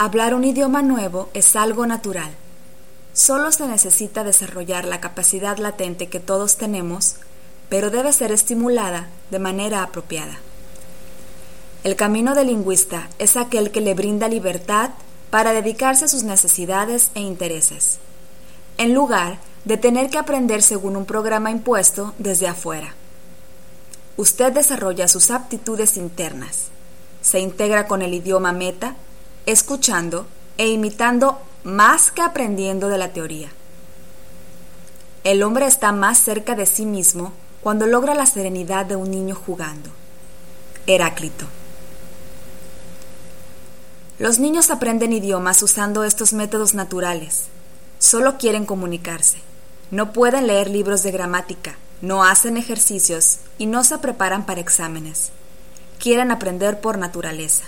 Hablar un idioma nuevo es algo natural. Solo se necesita desarrollar la capacidad latente que todos tenemos, pero debe ser estimulada de manera apropiada. El camino del lingüista es aquel que le brinda libertad para dedicarse a sus necesidades e intereses, en lugar de tener que aprender según un programa impuesto desde afuera. Usted desarrolla sus aptitudes internas, se integra con el idioma meta escuchando e imitando más que aprendiendo de la teoría. El hombre está más cerca de sí mismo cuando logra la serenidad de un niño jugando. Heráclito. Los niños aprenden idiomas usando estos métodos naturales. Solo quieren comunicarse. No pueden leer libros de gramática, no hacen ejercicios y no se preparan para exámenes. Quieren aprender por naturaleza.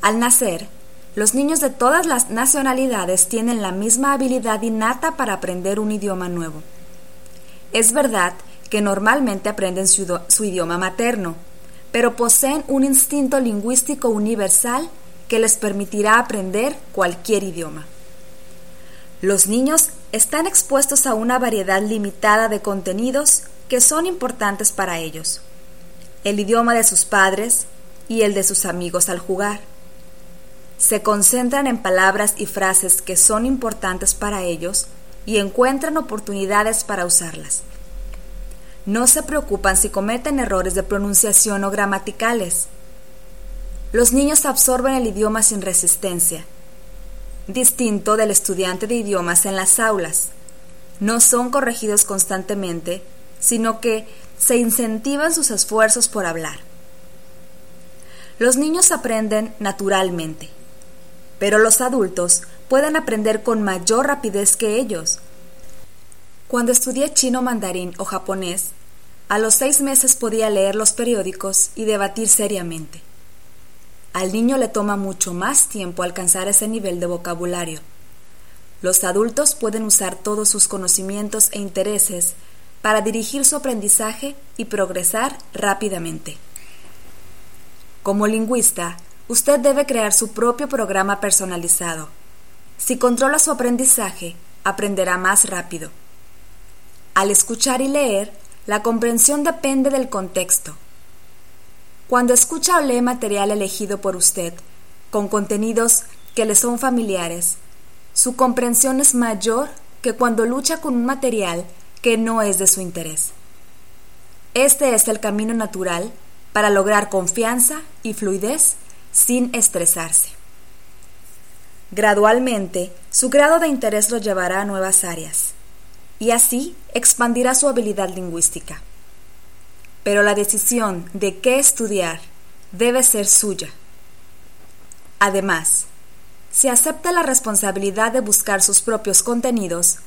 Al nacer, los niños de todas las nacionalidades tienen la misma habilidad innata para aprender un idioma nuevo. Es verdad que normalmente aprenden su, idioma materno, pero poseen un instinto lingüístico universal que les permitirá aprender cualquier idioma. Los niños están expuestos a una variedad limitada de contenidos que son importantes para ellos. El idioma de sus padres y el de sus amigos al jugar se concentran en palabras y frases que son importantes para ellos y encuentran oportunidades para usarlas. No se preocupan si cometen errores de pronunciación o gramaticales. Los niños absorben el idioma sin resistencia, distinto del estudiante de idiomas en las aulas. No son corregidos constantemente, sino que se incentivan sus esfuerzos por hablar. Los niños aprenden naturalmente pero los adultos pueden aprender con mayor rapidez que ellos. Cuando estudié chino mandarín o japonés, a los seis meses podía leer los periódicos y debatir seriamente. Al niño le toma mucho más tiempo alcanzar ese nivel de vocabulario. Los adultos pueden usar todos sus conocimientos e intereses para dirigir su aprendizaje y progresar rápidamente. Como lingüista, Usted debe crear su propio programa personalizado. Si controla su aprendizaje, aprenderá más rápido. Al escuchar y leer, la comprensión depende del contexto. Cuando escucha o lee material elegido por usted, con contenidos que le son familiares, su comprensión es mayor que cuando lucha con un material que no es de su interés. Este es el camino natural para lograr confianza y fluidez sin estresarse. Gradualmente, su grado de interés lo llevará a nuevas áreas y así expandirá su habilidad lingüística. Pero la decisión de qué estudiar debe ser suya. Además, si acepta la responsabilidad de buscar sus propios contenidos,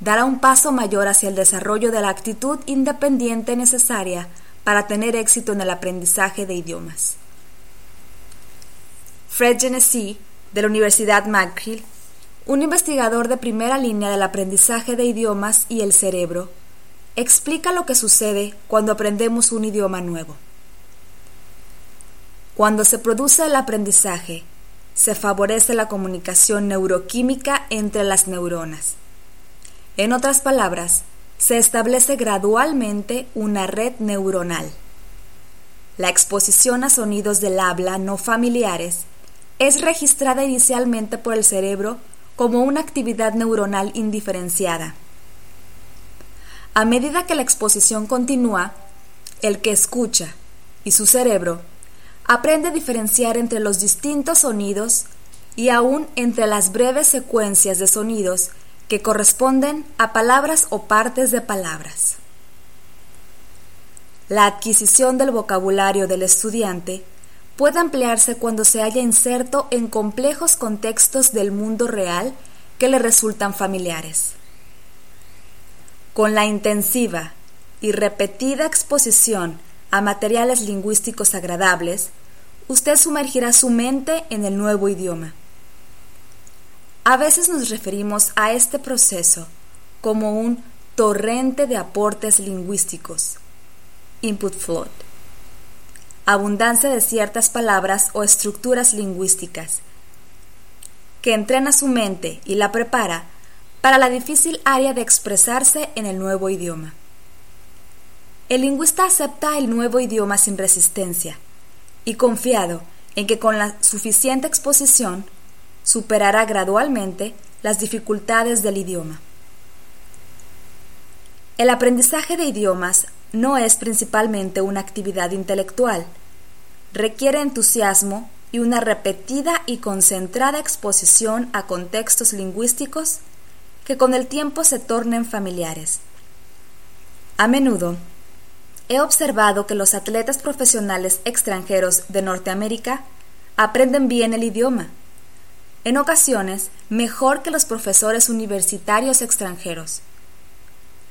dará un paso mayor hacia el desarrollo de la actitud independiente necesaria para tener éxito en el aprendizaje de idiomas. Fred Genesee, de la Universidad McGill, un investigador de primera línea del aprendizaje de idiomas y el cerebro, explica lo que sucede cuando aprendemos un idioma nuevo. Cuando se produce el aprendizaje, se favorece la comunicación neuroquímica entre las neuronas. En otras palabras, se establece gradualmente una red neuronal. La exposición a sonidos del habla no familiares es registrada inicialmente por el cerebro como una actividad neuronal indiferenciada. A medida que la exposición continúa, el que escucha y su cerebro aprende a diferenciar entre los distintos sonidos y aún entre las breves secuencias de sonidos que corresponden a palabras o partes de palabras. La adquisición del vocabulario del estudiante puede ampliarse cuando se haya inserto en complejos contextos del mundo real que le resultan familiares. Con la intensiva y repetida exposición a materiales lingüísticos agradables, usted sumergirá su mente en el nuevo idioma. A veces nos referimos a este proceso como un torrente de aportes lingüísticos, input flood abundancia de ciertas palabras o estructuras lingüísticas, que entrena su mente y la prepara para la difícil área de expresarse en el nuevo idioma. El lingüista acepta el nuevo idioma sin resistencia y confiado en que con la suficiente exposición superará gradualmente las dificultades del idioma. El aprendizaje de idiomas no es principalmente una actividad intelectual, requiere entusiasmo y una repetida y concentrada exposición a contextos lingüísticos que con el tiempo se tornen familiares. A menudo, he observado que los atletas profesionales extranjeros de Norteamérica aprenden bien el idioma, en ocasiones mejor que los profesores universitarios extranjeros.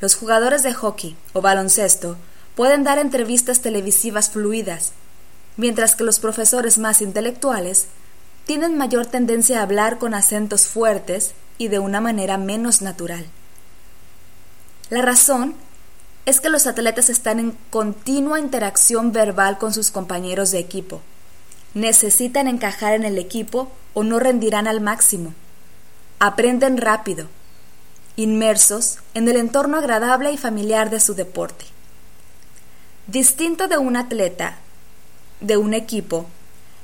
Los jugadores de hockey o baloncesto pueden dar entrevistas televisivas fluidas, mientras que los profesores más intelectuales tienen mayor tendencia a hablar con acentos fuertes y de una manera menos natural. La razón es que los atletas están en continua interacción verbal con sus compañeros de equipo. Necesitan encajar en el equipo o no rendirán al máximo. Aprenden rápido, inmersos en el entorno agradable y familiar de su deporte. Distinto de un atleta de un equipo,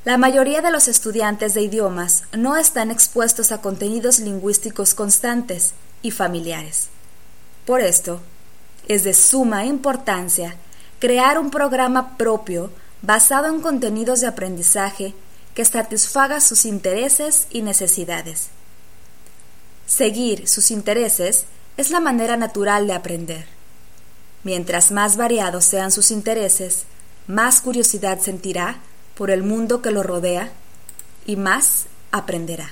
la mayoría de los estudiantes de idiomas no están expuestos a contenidos lingüísticos constantes y familiares. Por esto, es de suma importancia crear un programa propio basado en contenidos de aprendizaje que satisfaga sus intereses y necesidades. Seguir sus intereses es la manera natural de aprender. Mientras más variados sean sus intereses, más curiosidad sentirá por el mundo que lo rodea y más aprenderá.